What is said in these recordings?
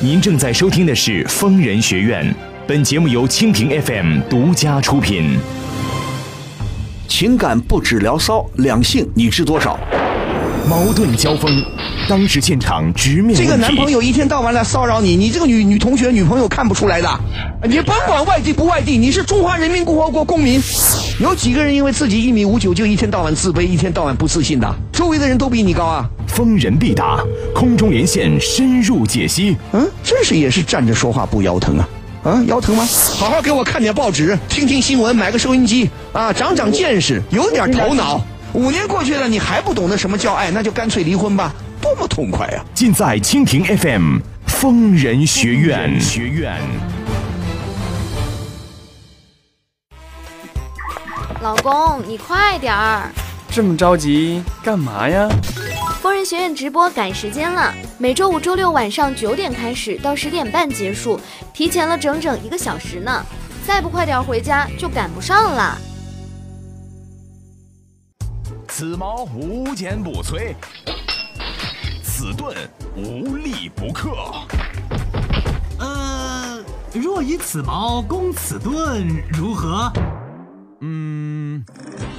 您正在收听的是《疯人学院》，本节目由蜻蜓 FM 独家出品。情感不止聊骚，两性你知多少？矛盾交锋，当时现场直面。这个男朋友一天到晚来骚扰你，你这个女女同学、女朋友看不出来的。你甭管外地不外地，你是中华人民共和国公民。有几个人因为自己一米五九就一天到晚自卑，一天到晚不自信的？周围的人都比你高啊！疯人必答，空中连线深入解析。嗯，真是也是站着说话不腰疼啊！啊，腰疼吗？好好给我看点报纸，听听新闻，买个收音机啊，长长见识，有点头脑。五年过去了，你还不懂得什么叫爱，那就干脆离婚吧，多么痛快啊！尽在蜻蜓 FM 疯人学院。学院。老公，你快点儿！这么着急干嘛呀？疯人学院直播赶时间了，每周五、周六晚上九点开始，到十点半结束，提前了整整一个小时呢。再不快点回家，就赶不上了。此矛无坚不摧，此盾无力不克。呃，若以此矛攻此盾，如何？嗯，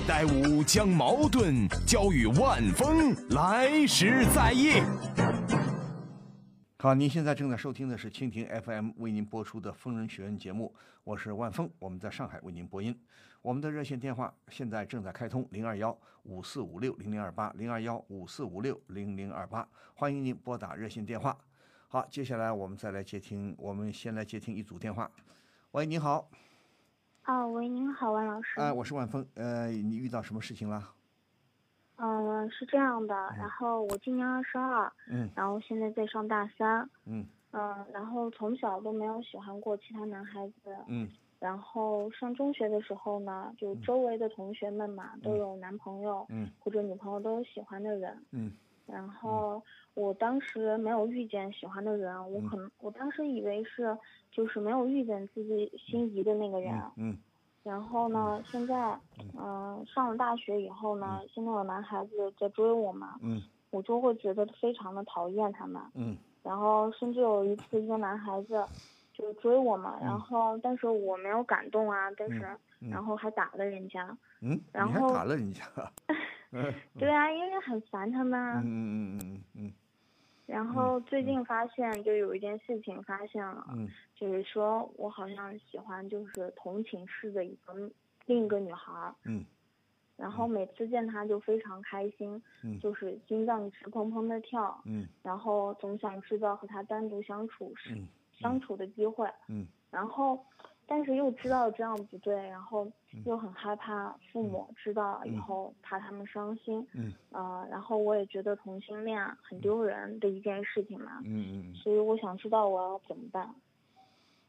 待吾将矛盾交与万峰，来时再议。好，您现在正在收听的是蜻蜓 FM 为您播出的《疯人学院》节目，我是万峰，我们在上海为您播音。我们的热线电话现在正在开通，零二幺五四五六零零二八，零二幺五四五六零零二八，欢迎您拨打热线电话。好，接下来我们再来接听，我们先来接听一组电话。喂，你好。啊，喂，您好，万老师。哎，我是万峰。呃，你遇到什么事情了？嗯，是这样的，然后我今年二十二，嗯，然后现在在上大三，嗯，嗯，然后从小都没有喜欢过其他男孩子，嗯，然后上中学的时候呢，就周围的同学们嘛，都有男朋友，嗯，或者女朋友都有喜欢的人，嗯，然后我当时没有遇见喜欢的人，我可能我当时以为是就是没有遇见自己心仪的那个人，嗯。然后呢？现在，嗯，上了大学以后呢，现在有男孩子在追我嘛，嗯，我就会觉得非常的讨厌他们，嗯，然后甚至有一次一个男孩子就追我嘛，然后但是我没有感动啊，但是然后还打了人家，嗯，然后打了人家，对啊，因为很烦他们，嗯嗯嗯嗯嗯。然后最近发现，就有一件事情发现了，嗯，就是说我好像喜欢就是同寝室的一个另一个女孩，嗯，然后每次见她就非常开心，嗯，就是心脏直砰砰的跳，嗯，然后总想制造和她单独相处时相处的机会，嗯，然后。但是又知道这样不对，然后又很害怕父母知道以后怕他们伤心，嗯，呃，然后我也觉得同性恋很丢人的一件事情嘛，嗯嗯，所以我想知道我要怎么办。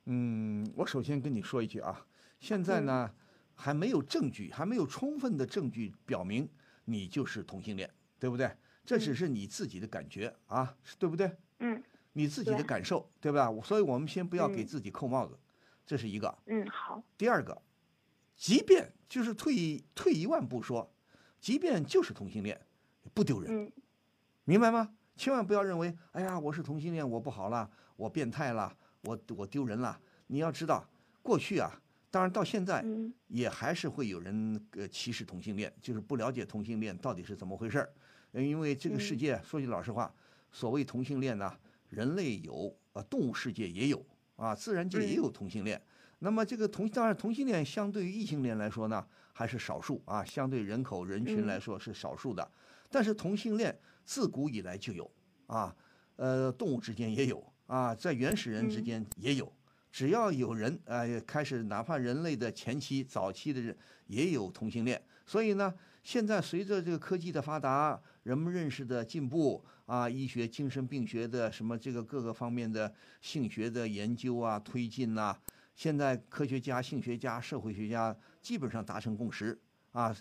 嗯，我首先跟你说一句啊，现在呢还没有证据，还没有充分的证据表明你就是同性恋，对不对？这只是你自己的感觉啊，对不对？嗯，你自己的感受，对吧？所以我们先不要给自己扣帽子。这是一个，嗯，好。第二个，即便就是退退一万步说，即便就是同性恋，不丢人，嗯，明白吗？千万不要认为，哎呀，我是同性恋，我不好了，我变态了，我我丢人了。你要知道，过去啊，当然到现在，也还是会有人呃歧视同性恋，就是不了解同性恋到底是怎么回事儿。因为这个世界，说句老实话，所谓同性恋呢，人类有，呃，动物世界也有。啊，自然界也有同性恋，那么这个同当然同性恋相对于异性恋来说呢，还是少数啊，相对人口人群来说是少数的。但是同性恋自古以来就有啊，呃，动物之间也有啊，在原始人之间也有，只要有人啊，开始哪怕人类的前期早期的人也有同性恋。所以呢，现在随着这个科技的发达，人们认识的进步。啊，医学、精神病学的什么这个各个方面的性学的研究啊、推进呐，现在科学家、性学家、社会学家基本上达成共识啊，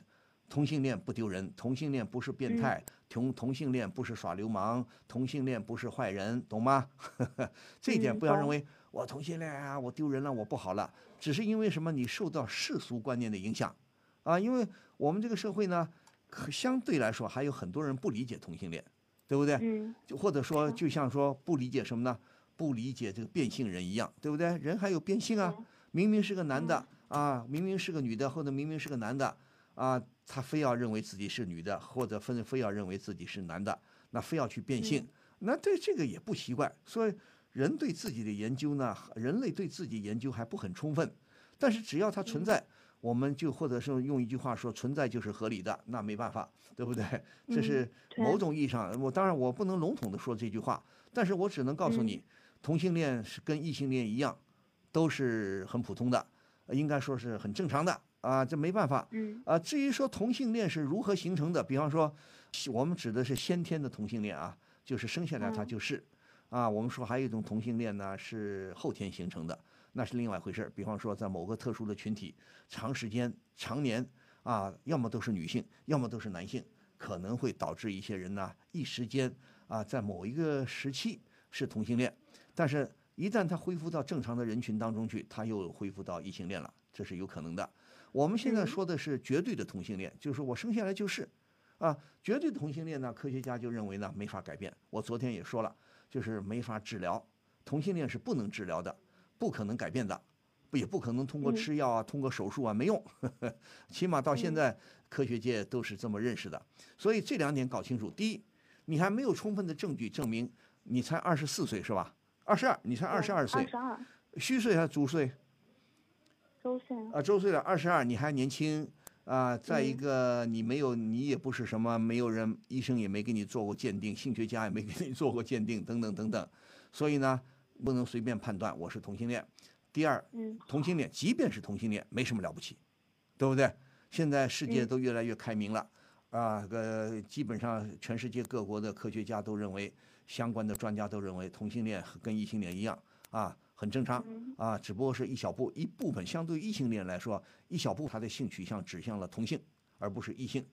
同性恋不丢人，同性恋不是变态，同同性恋不是耍流氓，同性恋不是坏人，懂吗？这一点不要认为我同性恋啊，我丢人了，我不好了，只是因为什么？你受到世俗观念的影响啊，因为我们这个社会呢，可相对来说还有很多人不理解同性恋。对不对？嗯，就或者说，就像说不理解什么呢？不理解这个变性人一样，对不对？人还有变性啊，明明是个男的啊，明明是个女的，或者明明是个男的啊，他非要认为自己是女的，或者非非要认为自己是男的，那非要去变性，那对这个也不奇怪。所以人对自己的研究呢，人类对自己研究还不很充分，但是只要它存在。我们就或者是用一句话说，存在就是合理的，那没办法，对不对？这是某种意义上，我当然我不能笼统的说这句话，但是我只能告诉你，同性恋是跟异性恋一样，都是很普通的，应该说是很正常的啊，这没办法。嗯。啊，至于说同性恋是如何形成的，比方说，我们指的是先天的同性恋啊，就是生下来他就是，啊，我们说还有一种同性恋呢是后天形成的。那是另外一回事儿。比方说，在某个特殊的群体，长时间、常年啊，要么都是女性，要么都是男性，可能会导致一些人呢，一时间啊，在某一个时期是同性恋，但是一旦他恢复到正常的人群当中去，他又恢复到异性恋了，这是有可能的。我们现在说的是绝对的同性恋，就是我生下来就是，啊，绝对同性恋呢，科学家就认为呢，没法改变。我昨天也说了，就是没法治疗，同性恋是不能治疗的。不可能改变的，不也不可能通过吃药啊，通过手术啊没用，起码到现在科学界都是这么认识的。所以这两点搞清楚：第一，你还没有充分的证据证明你才二十四岁是吧？二十二，你才二十二岁，二十二，虚岁还是足岁？周岁啊，周岁了，二十二，你还年轻啊。再一个，你没有，你也不是什么，没有人，医生也没给你做过鉴定，性学家也没给你做过鉴定，等等等等。所以呢。不能随便判断我是同性恋。第二，同性恋即便是同性恋，没什么了不起，对不对？现在世界都越来越开明了，啊，呃，基本上全世界各国的科学家都认为，相关的专家都认为同性恋跟异性恋一样，啊，很正常，啊，只不过是一小部一部分，相对异性恋来说，一小部分他的性取向指向了同性，而不是异性，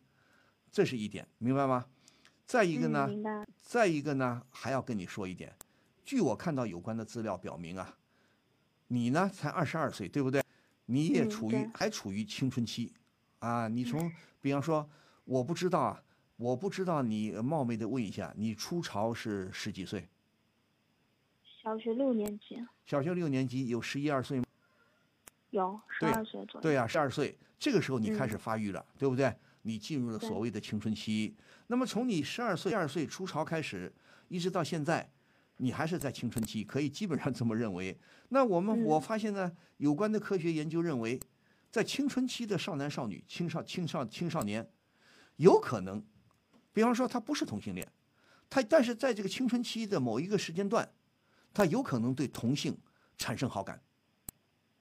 这是一点，明白吗？再一个呢，再一个呢，还要跟你说一点。据我看到有关的资料表明啊，你呢才二十二岁，对不对？你也处于还处于青春期，啊，你从比方说，我不知道啊，我不知道你冒昧的问一下，你初潮是十几岁？小学六年级。小学六年级有十一二岁吗？有十二岁左右。对呀，十二岁，这个时候你开始发育了，对不对？你进入了所谓的青春期。那么从你十二岁、二岁初潮开始，一直到现在。你还是在青春期，可以基本上这么认为。那我们我发现呢，有关的科学研究认为，在青春期的少男少女、青少青少青少年，有可能，比方说他不是同性恋，他但是在这个青春期的某一个时间段，他有可能对同性产生好感，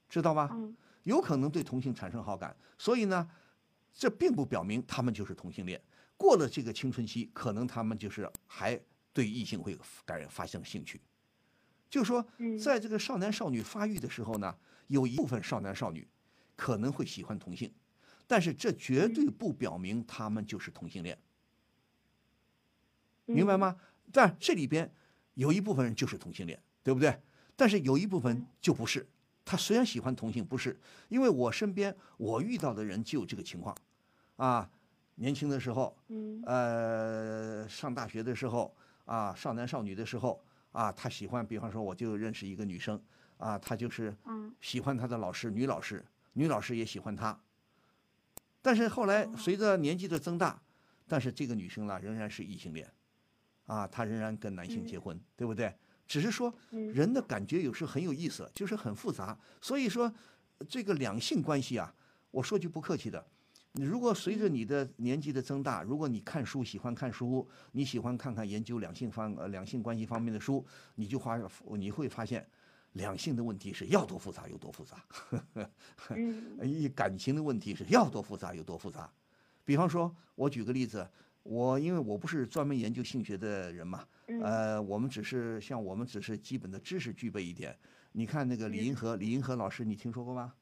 知道吧？有可能对同性产生好感，所以呢，这并不表明他们就是同性恋。过了这个青春期，可能他们就是还。对异性会感发生兴趣，就说，在这个少男少女发育的时候呢，有一部分少男少女可能会喜欢同性，但是这绝对不表明他们就是同性恋，明白吗？但这里边有一部分人就是同性恋，对不对？但是有一部分就不是，他虽然喜欢同性，不是，因为我身边我遇到的人就有这个情况，啊，年轻的时候，呃，上大学的时候。啊，少男少女的时候啊，他喜欢，比方说，我就认识一个女生，啊，她就是喜欢她的老师，女老师，女老师也喜欢她。但是后来随着年纪的增大，但是这个女生呢，仍然是异性恋，啊，他仍然跟男性结婚，对不对？只是说人的感觉有时很有意思，就是很复杂。所以说，这个两性关系啊，我说句不客气的。你如果随着你的年纪的增大，如果你看书喜欢看书，你喜欢看看研究两性方呃两性关系方面的书，你就发你会发现，两性的问题是要多复杂有多复杂，一感情的问题是要多复杂有多复杂。比方说，我举个例子，我因为我不是专门研究性学的人嘛，呃，我们只是像我们只是基本的知识具备一点。你看那个李银河，李银河老师，你听说过吗？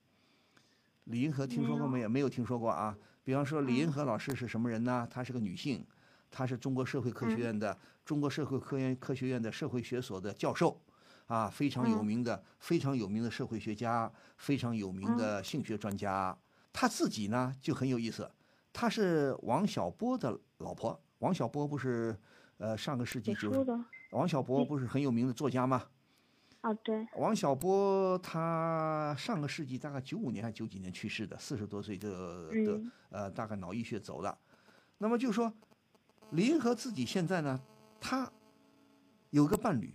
李银河听说过没有？没有听说过啊。比方说，李银河老师是什么人呢？她是个女性，她是中国社会科学院的中国社会科研科学院的社会学所的教授，啊，非常有名的非常有名的社会学家，非常有名的性学专家。她自己呢就很有意思，她是王小波的老婆。王小波不是呃上个世纪九，王小波不是很有名的作家吗？啊，对。王小波他上个世纪大概九五年还是九几年去世的，四十多岁的的呃大概脑溢血走了。那么就说林和自己现在呢，他有个伴侣，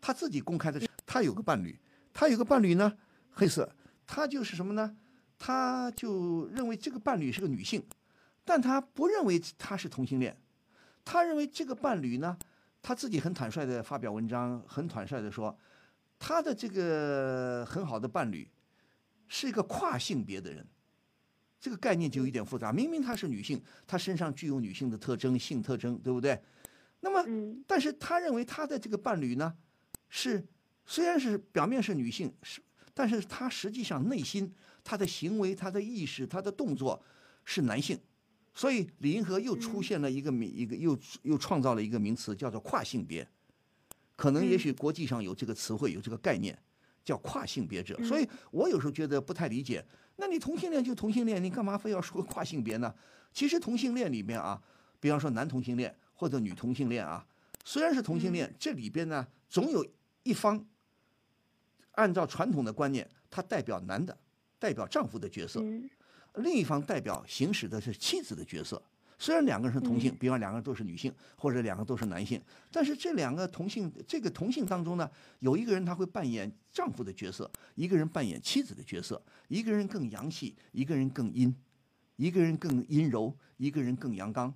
他自己公开的，他有个伴侣，他有个伴侣呢，黑色，他就是什么呢？他就认为这个伴侣是个女性，但他不认为他是同性恋，他认为这个伴侣呢，他自己很坦率的发表文章，很坦率的说。他的这个很好的伴侣，是一个跨性别的人，这个概念就有点复杂。明明她是女性，她身上具有女性的特征、性特征，对不对？那么，但是他认为他的这个伴侣呢，是虽然是表面是女性，是，但是他实际上内心、他的行为、他的意识、他的动作是男性。所以李银河又出现了一个名，一个又又创造了一个名词，叫做跨性别。可能也许国际上有这个词汇，有这个概念，叫跨性别者。所以我有时候觉得不太理解。那你同性恋就同性恋，你干嘛非要说跨性别呢？其实同性恋里面啊，比方说男同性恋或者女同性恋啊，虽然是同性恋，这里边呢总有一方，按照传统的观念，他代表男的，代表丈夫的角色；另一方代表行使的是妻子的角色。虽然两个人是同性，比方两个人都是女性，或者两个都是男性，但是这两个同性，这个同性当中呢，有一个人他会扮演丈夫的角色，一个人扮演妻子的角色，一个人更阳气，一个人更阴，一个人更阴柔，一个人更阳刚。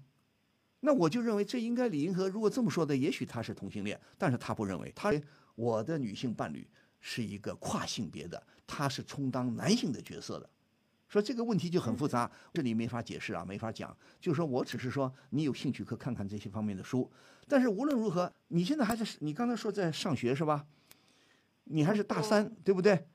那我就认为这应该李银河如果这么说的，也许他是同性恋，但是他不认为，他我的女性伴侣是一个跨性别的，他是充当男性的角色的。说这个问题就很复杂，这里没法解释啊，没法讲。就是说我只是说，你有兴趣可看看这些方面的书。但是无论如何，你现在还是你刚才说在上学是吧？你还是大三，对不对？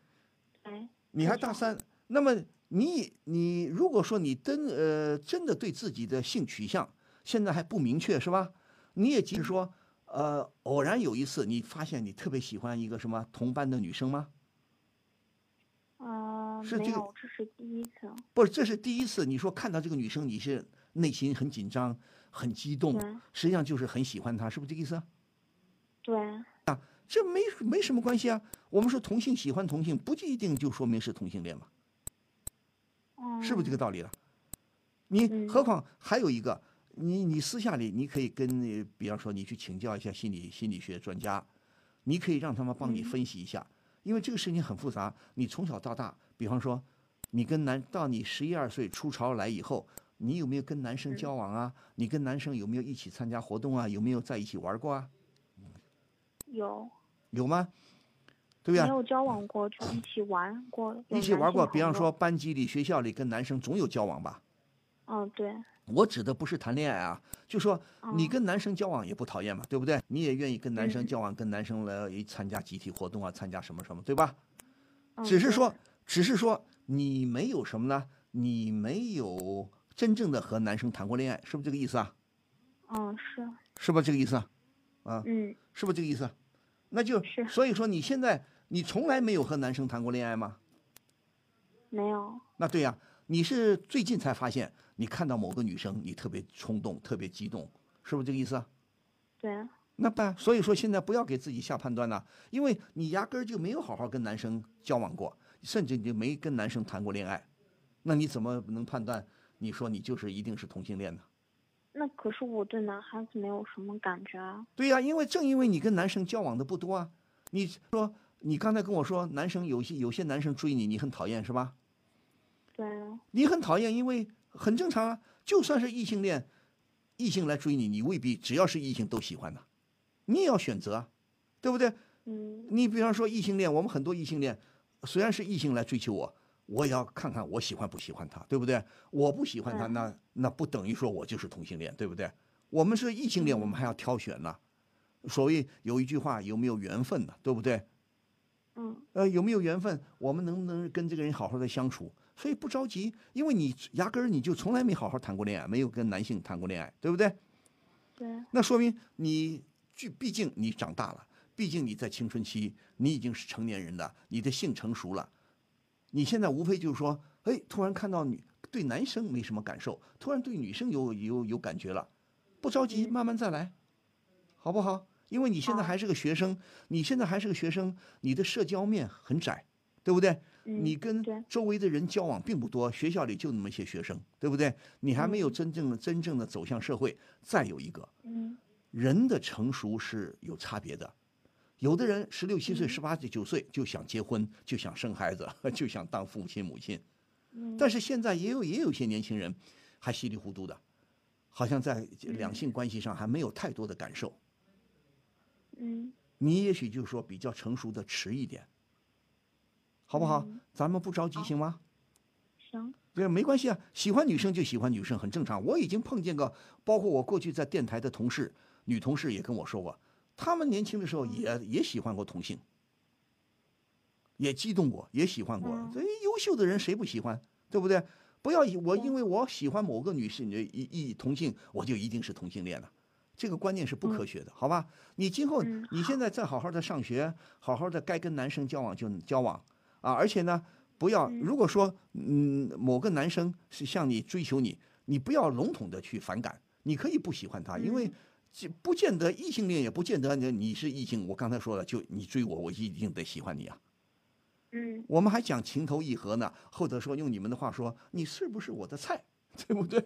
哎，你还大三，那么你你如果说你真呃真的对自己的性取向现在还不明确是吧？你也即使说呃偶然有一次你发现你特别喜欢一个什么同班的女生吗？是这个，这是第一次。不是，这是第一次。你说看到这个女生，你是内心很紧张、很激动，实际上就是很喜欢她，是不是这个意思？对。啊，这没没什么关系啊。我们说同性喜欢同性，不一定就说明是同性恋嘛。是不是这个道理了？你何况还有一个，你你私下里你可以跟，比方说你去请教一下心理心理学专家，你可以让他们帮你分析一下。因为这个事情很复杂，你从小到大，比方说，你跟男到你十一二岁出潮来以后，你有没有跟男生交往啊？你跟男生有没有一起参加活动啊？有没有在一起玩过啊？有。有吗？对不对？没有交往过，就一起玩过。一起玩过，比方说班级里、学校里跟男生总有交往吧？嗯，对。我指的不是谈恋爱啊，就说你跟男生交往也不讨厌嘛，对不对？你也愿意跟男生交往，跟男生来参加集体活动啊，参加什么什么，对吧？只是说，只是说你没有什么呢？你没有真正的和男生谈过恋爱，是不是这个意思啊？嗯，是。是不是这个意思啊？啊，嗯，是不是这个意思？那就所以说你现在你从来没有和男生谈过恋爱吗？没有。那对呀，你是最近才发现。你看到某个女生，你特别冲动，特别激动，是不是这个意思啊？对啊。那办，所以说现在不要给自己下判断了，因为你压根儿就没有好好跟男生交往过，甚至你就没跟男生谈过恋爱，那你怎么能判断？你说你就是一定是同性恋呢？那可是我对男孩子没有什么感觉啊。对呀，因为正因为你跟男生交往的不多啊，你说你刚才跟我说男生有些有些男生追你，你很讨厌是吧？对啊。你很讨厌，因为。很正常啊，就算是异性恋，异性来追你，你未必只要是异性都喜欢的，你也要选择啊，对不对？嗯。你比方说异性恋，我们很多异性恋，虽然是异性来追求我，我也要看看我喜欢不喜欢他，对不对？我不喜欢他，那那不等于说我就是同性恋，对不对？我们是异性恋，我们还要挑选呢。所谓有一句话，有没有缘分呢？对不对？嗯。呃，有没有缘分？我们能不能跟这个人好好的相处？所以不着急，因为你压根儿你就从来没好好谈过恋爱，没有跟男性谈过恋爱，对不对？对。那说明你，就毕竟你长大了，毕竟你在青春期，你已经是成年人了，你的性成熟了。你现在无非就是说，哎，突然看到女对男生没什么感受，突然对女生有有有感觉了，不着急，慢慢再来，好不好？因为你现在还是个学生，你现在还是个学生，你的社交面很窄，对不对？你跟周围的人交往并不多，学校里就那么一些学生，对不对？你还没有真正的真正的走向社会。再有一个，人的成熟是有差别的，有的人十六七岁、十八九岁就想结婚，就想生孩子，就想当父亲母亲。但是现在也有也有些年轻人还稀里糊涂的，好像在两性关系上还没有太多的感受。嗯，你也许就说比较成熟的迟一点。好不好？咱们不着急，行吗？行。对，没关系啊。喜欢女生就喜欢女生，很正常。我已经碰见个，包括我过去在电台的同事，女同事也跟我说过，他们年轻的时候也也喜欢过同性，也激动过，也喜欢过。这优秀的人谁不喜欢？对不对？不要以我因为我喜欢某个女性，一一同性，我就一定是同性恋了。这个观念是不科学的，好吧？你今后你现在再好好的上学，好好的该跟男生交往就交往。啊，而且呢，不要如果说嗯某个男生是向你追求你，你不要笼统的去反感，你可以不喜欢他，因为不见得异性恋也不见得你你是异性。我刚才说了，就你追我，我一定得喜欢你啊。嗯，我们还讲情投意合呢，或者说用你们的话说，你是不是我的菜，对不对？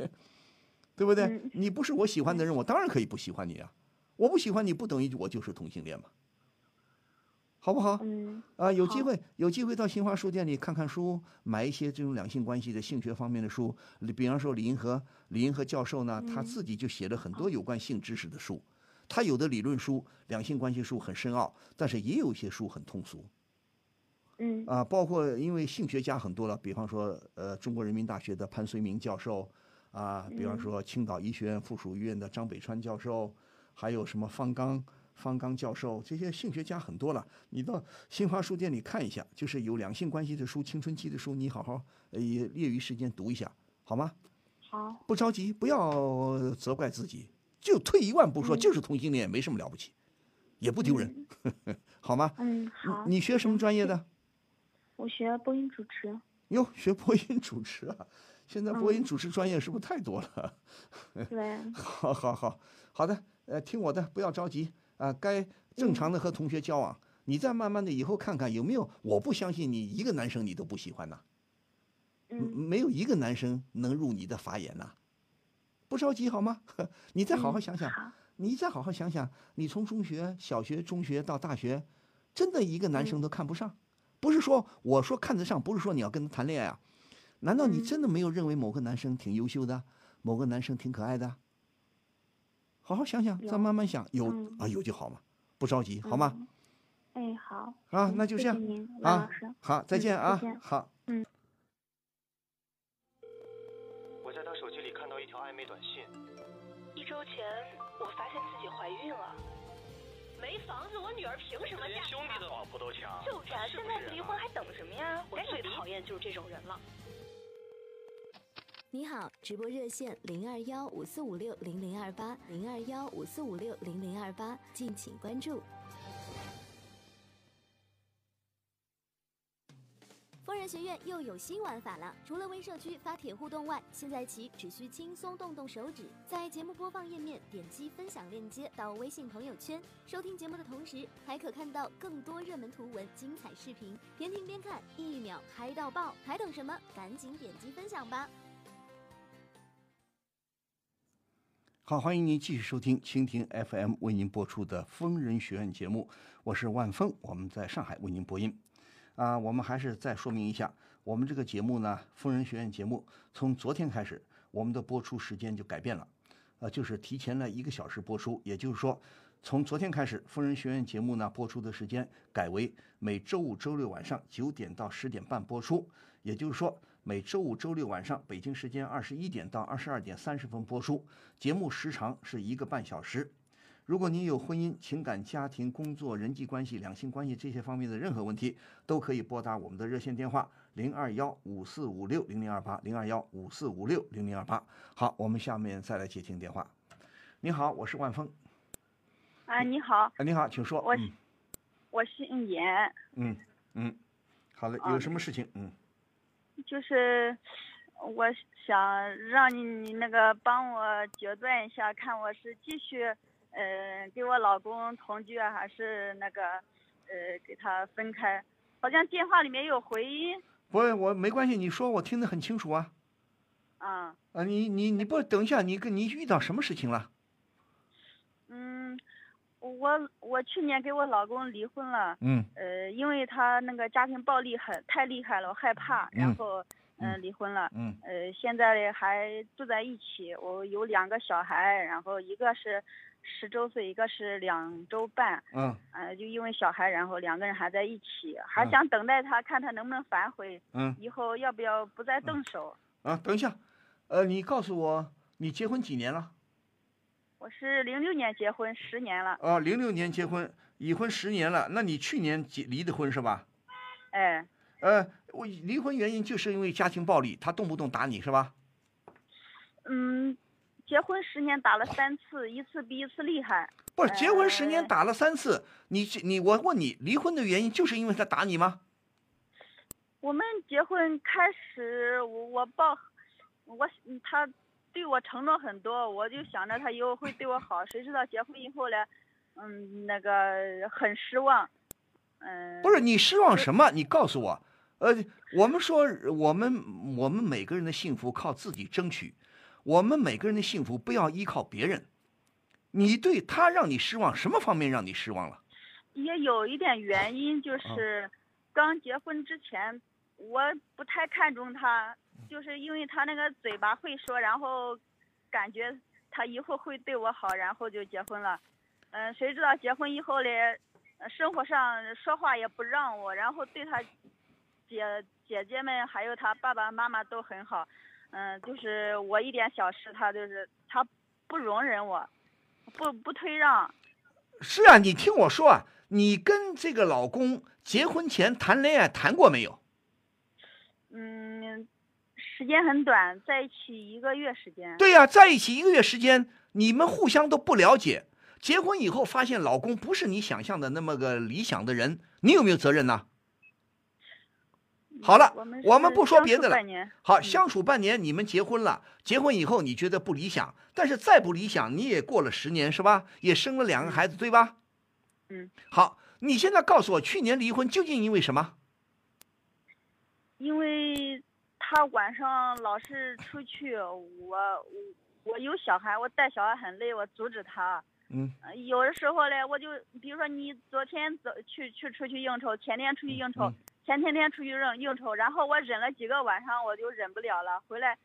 对不对？你不是我喜欢的人，我当然可以不喜欢你啊。我不喜欢你不等于我就是同性恋嘛。好不好？嗯啊，有机会有机会到新华书店里看看书，买一些这种两性关系的性学方面的书。比方说李银河，李银河教授呢，他自己就写了很多有关性知识的书。他有的理论书、两性关系书很深奥，但是也有一些书很通俗。嗯啊，包括因为性学家很多了，比方说呃，中国人民大学的潘绥铭教授，啊，比方说青岛医学院附属医院的张北川教授，还有什么方刚。方刚教授，这些性学家很多了。你到新华书店里看一下，就是有两性关系的书、青春期的书，你好好也业余时间读一下，好吗？好。不着急，不要责怪自己，就退一万步说，就是同性恋，没什么了不起，也不丢人，好吗？嗯，好。你学什么专业的？我学播音主持。哟，学播音主持啊！现在播音主持专业是不是太多了？对。好好好，好的，呃，听我的，不要着急。啊，该正常的和同学交往，你再慢慢的以后看看有没有。我不相信你一个男生你都不喜欢呐，没有一个男生能入你的法眼呐。不着急好吗？你再好好想想，你再好好想想，你从中学、小学、中学到大学，真的一个男生都看不上？不是说我说看得上，不是说你要跟他谈恋爱啊？难道你真的没有认为某个男生挺优秀的，某个男生挺可爱的？好好想想，再慢慢想，有啊有就好嘛，不着急，好吗？哎，好。啊，那就这样啊，好，再见啊，好。嗯。我在他手机里看到一条暧昧短信。一周前，我发现自己怀孕了。没房子，我女儿凭什么嫁连兄弟的老婆都抢？就是啊，现在不离婚还等什么呀？我最讨厌就是这种人了。你好，直播热线零二幺五四五六零零二八零二幺五四五六零零二八，敬请关注。疯人学院又有新玩法了，除了微社区发帖互动外，现在起只需轻松动动手指，在节目播放页面点击分享链接到微信朋友圈，收听节目的同时，还可看到更多热门图文、精彩视频，边听边看，一秒嗨到爆，还等什么？赶紧点击分享吧！好，欢迎您继续收听蜻蜓 FM 为您播出的《疯人学院》节目，我是万峰，我们在上海为您播音。啊，我们还是再说明一下，我们这个节目呢，《疯人学院》节目从昨天开始，我们的播出时间就改变了，呃，就是提前了一个小时播出。也就是说，从昨天开始，《疯人学院》节目呢播出的时间改为每周五、周六晚上九点到十点半播出。也就是说。每周五、周六晚上，北京时间二十一点到二十二点三十分播出，节目时长是一个半小时。如果您有婚姻、情感、家庭、工作、人际关系、两性关系这些方面的任何问题，都可以拨打我们的热线电话零二幺五四五六零零二八零二幺五四五六零零二八。好，我们下面再来接听电话。你好，我是万峰。啊，你好。啊，你好，请说。我我姓严。嗯嗯，好嘞，有什么事情？嗯。就是我想让你你那个帮我决断一下，看我是继续呃，跟我老公同居啊，还是那个，呃，给他分开？好像电话里面有回音。不，我没关系，你说我听得很清楚啊。啊。啊，你你你不等一下，你跟你遇到什么事情了？嗯，我我去年给我老公离婚了。嗯。呃，因为他那个家庭暴力很太厉害了，我害怕，然后嗯离婚了。嗯。呃，现在还住在一起，我有两个小孩，然后一个是十周岁，一个是两周半。嗯。呃，就因为小孩，然后两个人还在一起，还想等待他，看他能不能反悔。嗯。以后要不要不再动手？啊，等一下，呃，你告诉我，你结婚几年了？我是零六年结婚，十年了。哦，零六年结婚，已婚十年了。那你去年结离的婚是吧？哎。呃，我离婚原因就是因为家庭暴力，他动不动打你是吧？嗯，结婚十年打了三次，一次比一次厉害。不是，结婚十年打了三次，你你我问你，离婚的原因就是因为他打你吗？我们结婚开始，我我报，我他对我承诺很多，我就想着他以后会对我好，谁知道结婚以后呢，嗯，那个很失望，嗯。不是你失望什么？你告诉我，呃，我们说我们我们每个人的幸福靠自己争取，我们每个人的幸福不要依靠别人。你对他让你失望，什么方面让你失望了？也有一点原因，就是刚结婚之前，我不太看重他，就是因为他那个嘴巴会说，然后感觉他以后会对我好，然后就结婚了。嗯，谁知道结婚以后嘞，生活上说话也不让我，然后对他姐姐姐们还有他爸爸妈妈都很好。嗯，就是我一点小事，他就是他不容忍我。不不退让，是啊，你听我说啊，你跟这个老公结婚前谈恋爱谈过没有？嗯，时间很短，在一起一个月时间。对呀，在一起一个月时间，你们互相都不了解。结婚以后发现老公不是你想象的那么个理想的人，你有没有责任呢？好了，我们不说别的了。好，相处半年，你们结婚了。结婚以后你觉得不理想，但是再不理想，你也过了十年是吧？也生了两个孩子，对吧？嗯。好，你现在告诉我，去年离婚究竟因为什么？因为他晚上老是出去，我我我有小孩，我带小孩很累，我阻止他。嗯。有的时候嘞，我就比如说你昨天走去去出去应酬，前天出去应酬。前天天出去应应酬，然后我忍了几个晚上，我就忍不了了。回来，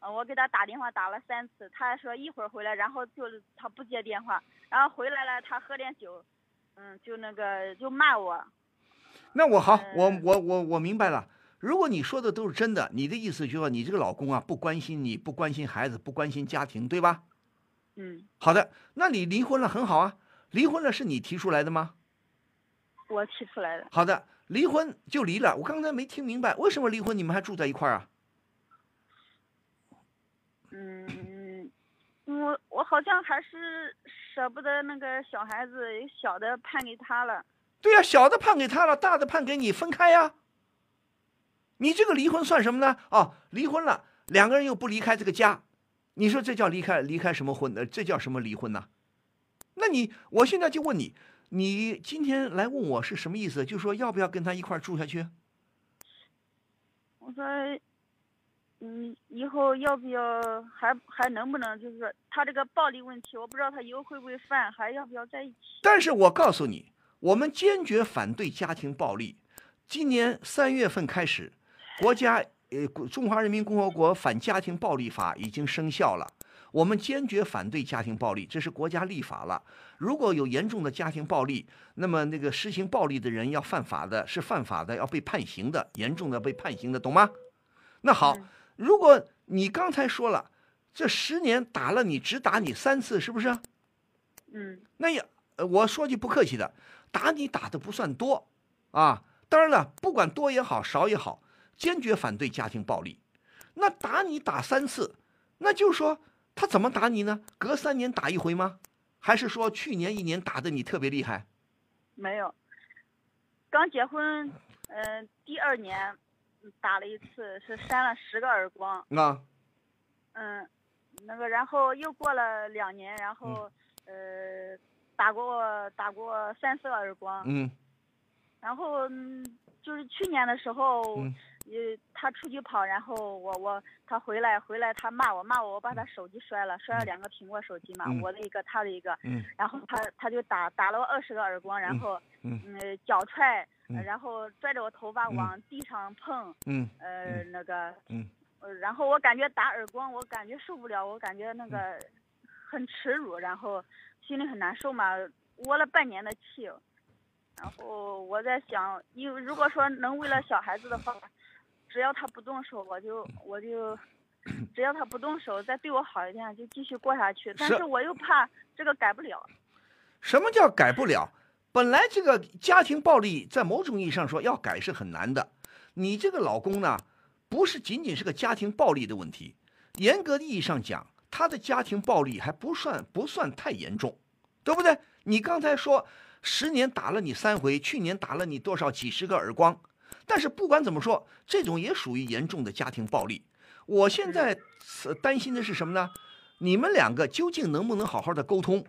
嗯，我给他打电话打了三次，他还说一会儿回来，然后就他不接电话，然后回来了，他喝点酒，嗯，就那个就骂我。那我好，我我我我明白了。如果你说的都是真的，你的意思就是说你这个老公啊不关心你，不关心孩子，不关心家庭，对吧？嗯。好的，那你离婚了很好啊，离婚了是你提出来的吗？我提出来的。好的。离婚就离了，我刚才没听明白，为什么离婚你们还住在一块儿啊？嗯，我我好像还是舍不得那个小孩子，小的判给他了。对呀，小的判给他了，大的判给你，分开呀。你这个离婚算什么呢？哦，离婚了，两个人又不离开这个家，你说这叫离开离开什么婚？呃，这叫什么离婚呢？那你，我现在就问你。你今天来问我是什么意思？就说要不要跟他一块住下去？我说，嗯，以后要不要还还能不能？就是说他这个暴力问题，我不知道他以后会不会犯，还要不要在一起？但是我告诉你，我们坚决反对家庭暴力。今年三月份开始，国家呃《中华人民共和国反家庭暴力法》已经生效了。我们坚决反对家庭暴力，这是国家立法了。如果有严重的家庭暴力，那么那个实行暴力的人要犯法的，是犯法的，要被判刑的，严重的被判刑的，懂吗？那好，如果你刚才说了，这十年打了你只打你三次，是不是？嗯。那也，我说句不客气的，打你打的不算多，啊，当然了，不管多也好，少也好，坚决反对家庭暴力。那打你打三次，那就是说。他怎么打你呢？隔三年打一回吗？还是说去年一年打的你特别厉害？没有，刚结婚，嗯，第二年打了一次，是扇了十个耳光。啊。嗯，那个，然后又过了两年，然后呃，打过我打过三四个耳光。嗯然后嗯就是去年的时候，嗯呃，他出去跑，然后我我他回来回来，他骂我骂我，我把他手机摔了，摔了两个苹果手机嘛，嗯我的一个他的一个，嗯然后他他就打打了我二十个耳光，然后嗯嗯脚踹，嗯然后拽着我头发嗯往地上碰，嗯呃那个，嗯呃然后我感觉打耳光，我感觉受不了，我感觉那个很耻辱，然后心里很难受嘛，窝了半年的气。然后我在想，因为如果说能为了小孩子的话，只要他不动手，我就我就，只要他不动手，再对我好一点，就继续过下去。但是是我又怕这个改不了。什么叫改不了？本来这个家庭暴力在某种意义上说要改是很难的。你这个老公呢，不是仅仅是个家庭暴力的问题，严格意义上讲，他的家庭暴力还不算不算太严重，对不对？你刚才说十年打了你三回，去年打了你多少几十个耳光，但是不管怎么说，这种也属于严重的家庭暴力。我现在是担心的是什么呢？你们两个究竟能不能好好的沟通？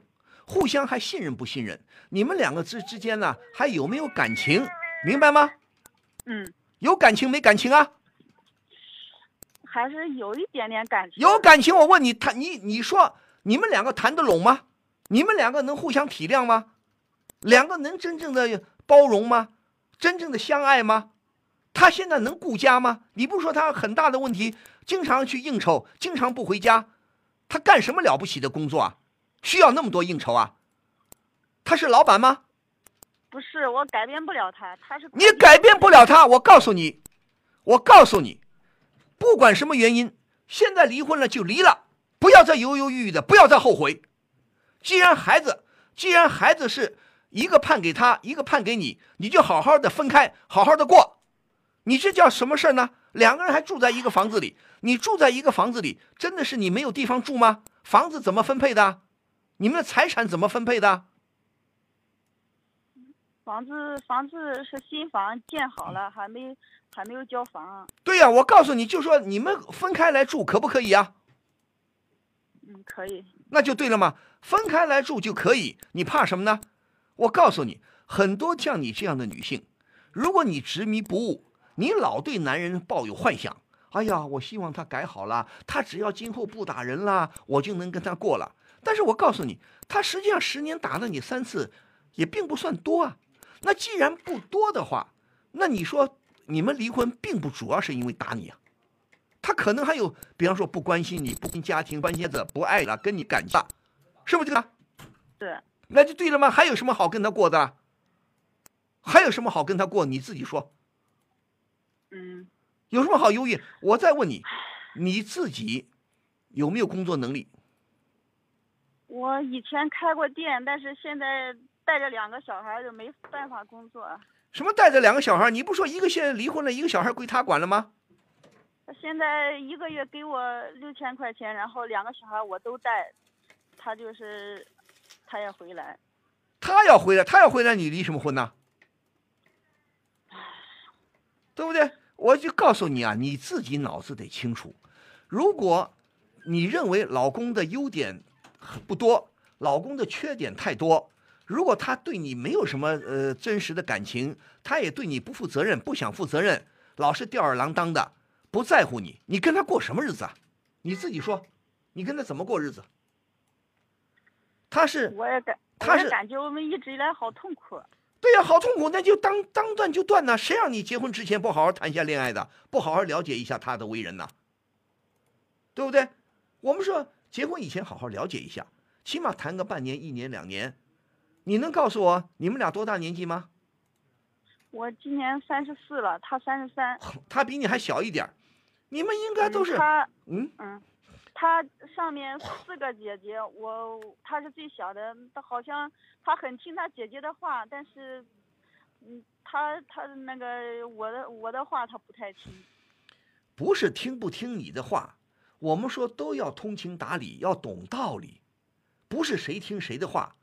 互相还信任不信任？你们两个之之间呢，还有没有感情？明白吗？嗯，有感情没感情啊？还是有一点点感情。有感情，我问你，谈你你说你们两个谈得拢吗？你们两个能互相体谅吗？两个能真正的包容吗？真正的相爱吗？他现在能顾家吗？你不说他很大的问题，经常去应酬，经常不回家，他干什么了不起的工作啊？需要那么多应酬啊？他是老板吗？不是，我改变不了他，他是你改变不了他，我告诉你，我告诉你，不管什么原因，现在离婚了就离了，不要再犹犹豫豫的，不要再后悔。既然孩子，既然孩子是一个判给他，一个判给你，你就好好的分开，好好的过。你这叫什么事儿呢？两个人还住在一个房子里，你住在一个房子里，真的是你没有地方住吗？房子怎么分配的？你们的财产怎么分配的？房子房子是新房建好了，还没还没有交房。对呀、我告诉你，就说你们分开来住可不可以啊？嗯，可以。那就对了嘛，分开来住就可以，你怕什么呢？我告诉你，很多像你这样的女性，如果你执迷不悟，你老对男人抱有幻想，哎呀，我希望他改好了，他只要今后不打人了，我就能跟他过了。但是我告诉你，他实际上十年打了你三次，也并不算多啊。那既然不多的话，那你说你们离婚并不主要是因为打你啊？他可能还有，比方说不关心你、不跟家庭关心的、不爱了、跟你感情了，是不是这个？对。那就对了吗？还有什么好跟他过的？还有什么好跟他过？你自己说。嗯。有什么好犹豫？我再问你，你自己有没有工作能力？我以前开过店，但是现在带着两个小孩就没办法工作。什么带着两个小孩？你不说一个现在离婚了，一个小孩归他管了吗？他现在一个月给我六千块钱，然后两个小孩我都带，他就是他也回来。他要回来，他要回来，你离什么婚呢？对不对？我就告诉你啊，你自己脑子得清楚。如果你认为老公的优点不多，老公的缺点太多，如果他对你没有什么呃真实的感情，他也对你不负责任，不想负责任，老是吊儿郎当的，不在乎你，你跟他过什么日子啊？你自己说，你跟他怎么过日子？他是我也感，他是感觉我们一直以来好痛苦。对呀、好痛苦，那就当当断就断呐！谁让你结婚之前不好好谈一下恋爱的，不好好了解一下他的为人呐？对不对？我们说结婚以前好好了解一下，起码谈个半年、一年、两年。你能告诉我你们俩多大年纪吗？我今年三十四了，他三十三。他比你还小一点儿，你们应该都是他嗯嗯，他上面四个姐姐，我他是最小的，他好像他很听他姐姐的话，但是嗯，他他那个我的我的话他不太听。不是听不听你的话，我们说都要通情达理，要懂道理，不是谁听谁的话。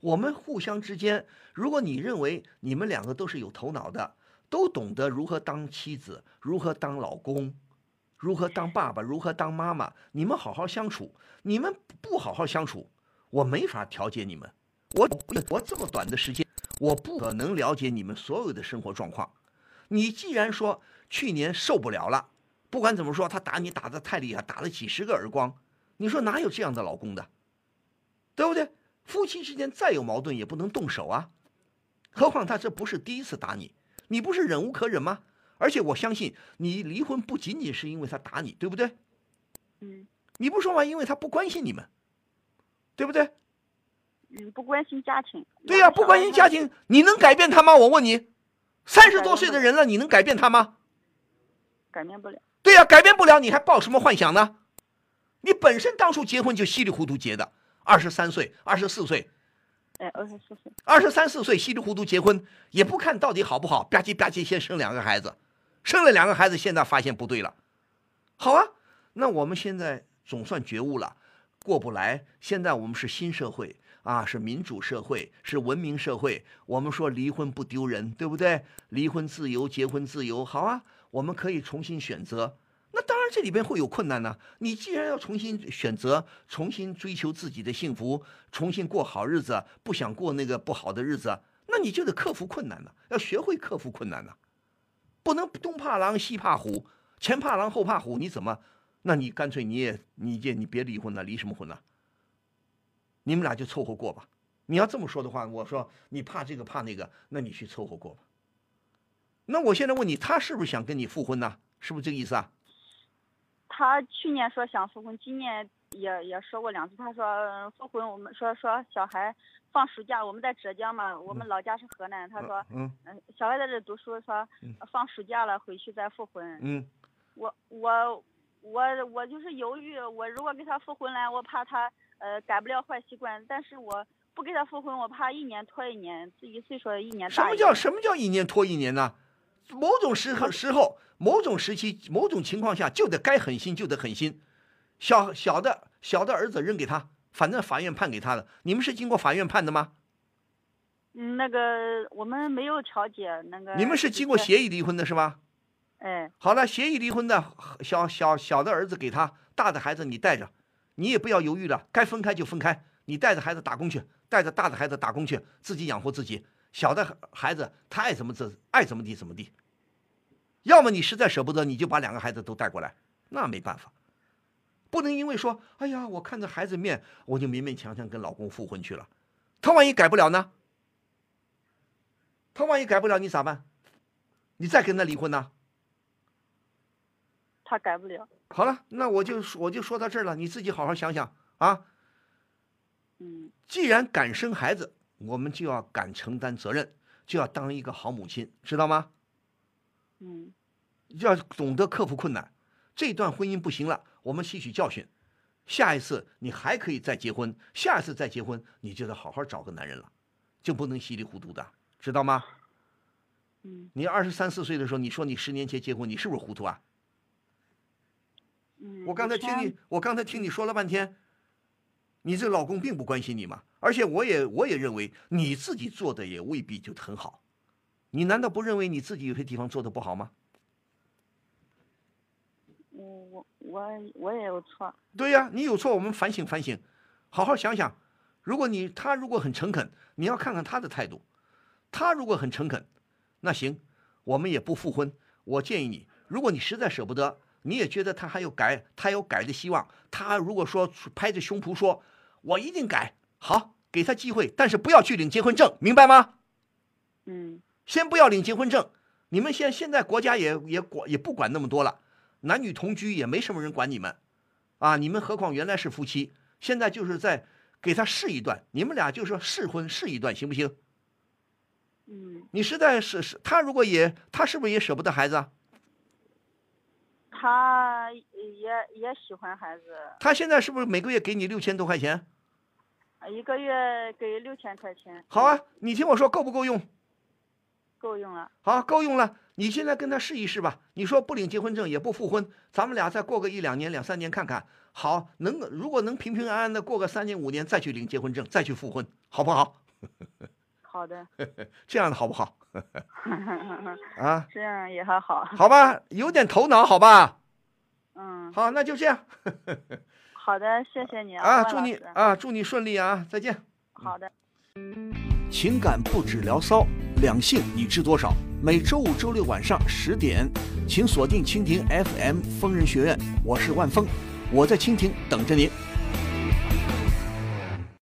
我们互相之间，如果你认为你们两个都是有头脑的，都懂得如何当妻子，如何当老公，如何当爸爸，如何当妈妈，你们好好相处。你们不好好相处，我没法调节你们，我我这么短的时间，我不可能了解你们所有的生活状况。你既然说去年受不了了，不管怎么说，他打你打的太厉害，打了几十个耳光，你说哪有这样的老公的？对不对？夫妻之间再有矛盾也不能动手啊，何况他这不是第一次打你，你不是忍无可忍吗？而且我相信你离婚不仅仅是因为他打你，对不对？嗯。你不说话，因为他不关心你们，对不对？嗯，不关心家庭。对呀，不关心家庭，你能改变他吗？我问你，三十多岁的人了，你能改变他吗？改变不了。对呀，改变不了，你还抱什么幻想呢？你本身当初结婚就稀里糊涂结的，二十三岁、二十四岁。哎，二十四岁。二十三四岁稀里糊涂结婚，也不看到底好不好，吧唧吧唧先生两个孩子，生了两个孩子，现在发现不对了。好啊，那我们现在总算觉悟了，过不来。现在我们是新社会啊，是民主社会，是文明社会。我们说离婚不丢人，对不对？离婚自由，结婚自由，好啊，我们可以重新选择。那当然，这里边会有困难呢。你既然要重新选择，重新追求自己的幸福，重新过好日子，不想过那个不好的日子，那你就得克服困难呢，要学会克服困难呢，不能东怕狼西怕虎，前怕狼后怕虎，你怎么？那你干脆你也你也你别离婚了，离什么婚呢？你们俩就凑合过吧。你要这么说的话，我说你怕这个怕那个，那你去凑合过吧。那我现在问你，他是不是想跟你复婚呢？是不是这个意思啊？他去年说想复婚，今年也也说过两次。他说复婚，我们说说小孩放暑假，我们在浙江嘛，我们老家是河南。他说，嗯嗯，小孩在这读书，说放暑假了回去再复婚。嗯，我我我我就是犹豫，我如果给他复婚了，我怕他呃改不了坏习惯，但是我不给他复婚，我怕一年拖一年，自己岁数一年大。什么叫什么叫一年拖一年呢？某种时候时候。某种时期、某种情况下，就得该狠心就得狠心。小小的小的儿子扔给他，反正法院判给他的。你们是经过法院判的吗？嗯，那个我们没有调解，那个。你们是经过协议离婚的是吧？哎。好了，协议离婚的小小小的儿子给他，大的孩子你带着，你也不要犹豫了，该分开就分开。你带着孩子打工去，带着大的孩子打工去，自己养活自己。小的孩子他爱怎么怎爱怎么地怎么地。要么你实在舍不得，你就把两个孩子都带过来，那没办法，不能因为说，哎呀，我看着孩子面，我就勉勉强强跟老公复婚去了，他万一改不了呢？他万一改不了，你咋办？你再跟他离婚呢？他改不了。好了，那我就我就说到这儿了，你自己好好想想啊。嗯。既然敢生孩子，我们就要敢承担责任，就要当一个好母亲，知道吗？嗯。要懂得克服困难，这段婚姻不行了，我们吸取教训，下一次你还可以再结婚，下一次再结婚，你就得好好找个男人了，就不能稀里糊涂的，知道吗？嗯。你二十三四岁的时候，你说你十年前结婚，你是不是糊涂啊？嗯。我刚才听你，我刚才听你说了半天，你这老公并不关心你嘛，而且我也我也认为你自己做的也未必就很好，你难道不认为你自己有些地方做的不好吗？我我我也有错，对呀，你有错，我们反省反省，好好想想。如果你他如果很诚恳，你要看看他的态度。他如果很诚恳，那行，我们也不复婚。我建议你，如果你实在舍不得，你也觉得他还有改，他有改的希望。他如果说拍着胸脯说，我一定改，好，给他机会，但是不要去领结婚证，明白吗？嗯，先不要领结婚证。你们现现在国家也也管也不管那么多了。男女同居也没什么人管你们，啊，你们何况原来是夫妻，现在就是在给他试一段，你们俩就说试婚试一段行不行？嗯，你实在是是他如果也他是不是也舍不得孩子啊？他也也喜欢孩子。他现在是不是每个月给你六千多块钱？一个月给六千块钱。好啊，你听我说够不够用？够用了。好，够用了。你现在跟他试一试吧。你说不领结婚证也不复婚，咱们俩再过个一两年、两三年看看。好，能如果能平平安安的过个三年五年，再去领结婚证，再去复婚，好不好？好的。这样的好不好？啊，这样也还好。好吧，有点头脑，好吧？嗯。好，那就这样。好的，谢谢你啊，万祝你啊，祝你顺利啊，再见。好的。情感不止聊骚，两性你知多少？每周五、周六晚上十点，请锁定蜻蜓 FM 疯人学院，我是万峰，我在蜻蜓等着您。